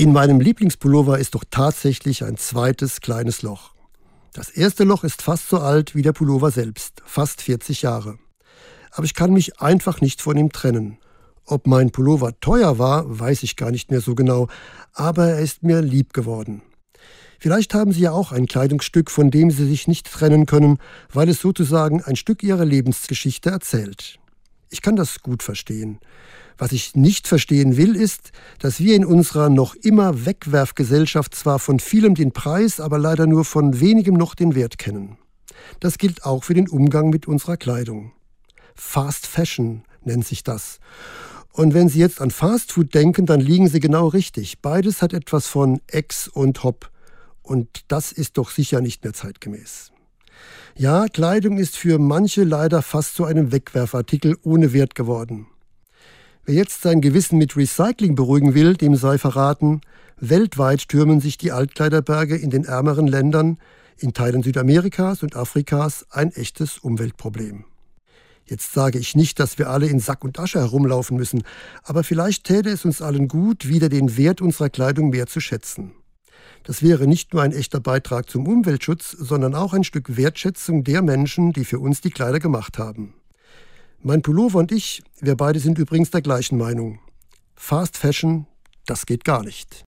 In meinem Lieblingspullover ist doch tatsächlich ein zweites kleines Loch. Das erste Loch ist fast so alt wie der Pullover selbst, fast 40 Jahre. Aber ich kann mich einfach nicht von ihm trennen. Ob mein Pullover teuer war, weiß ich gar nicht mehr so genau, aber er ist mir lieb geworden. Vielleicht haben Sie ja auch ein Kleidungsstück, von dem Sie sich nicht trennen können, weil es sozusagen ein Stück Ihrer Lebensgeschichte erzählt. Ich kann das gut verstehen. Was ich nicht verstehen will, ist, dass wir in unserer noch immer Wegwerfgesellschaft zwar von vielem den Preis, aber leider nur von wenigem noch den Wert kennen. Das gilt auch für den Umgang mit unserer Kleidung. Fast Fashion nennt sich das. Und wenn Sie jetzt an Fast Food denken, dann liegen Sie genau richtig. Beides hat etwas von Ex und Hop. Und das ist doch sicher nicht mehr zeitgemäß. Ja, Kleidung ist für manche leider fast zu einem Wegwerfartikel ohne Wert geworden. Wer jetzt sein Gewissen mit Recycling beruhigen will, dem sei verraten, weltweit türmen sich die Altkleiderberge in den ärmeren Ländern, in Teilen Südamerikas und Afrikas ein echtes Umweltproblem. Jetzt sage ich nicht, dass wir alle in Sack und Asche herumlaufen müssen, aber vielleicht täte es uns allen gut, wieder den Wert unserer Kleidung mehr zu schätzen. Das wäre nicht nur ein echter Beitrag zum Umweltschutz, sondern auch ein Stück Wertschätzung der Menschen, die für uns die Kleider gemacht haben. Mein Pullover und ich, wir beide sind übrigens der gleichen Meinung. Fast Fashion, das geht gar nicht.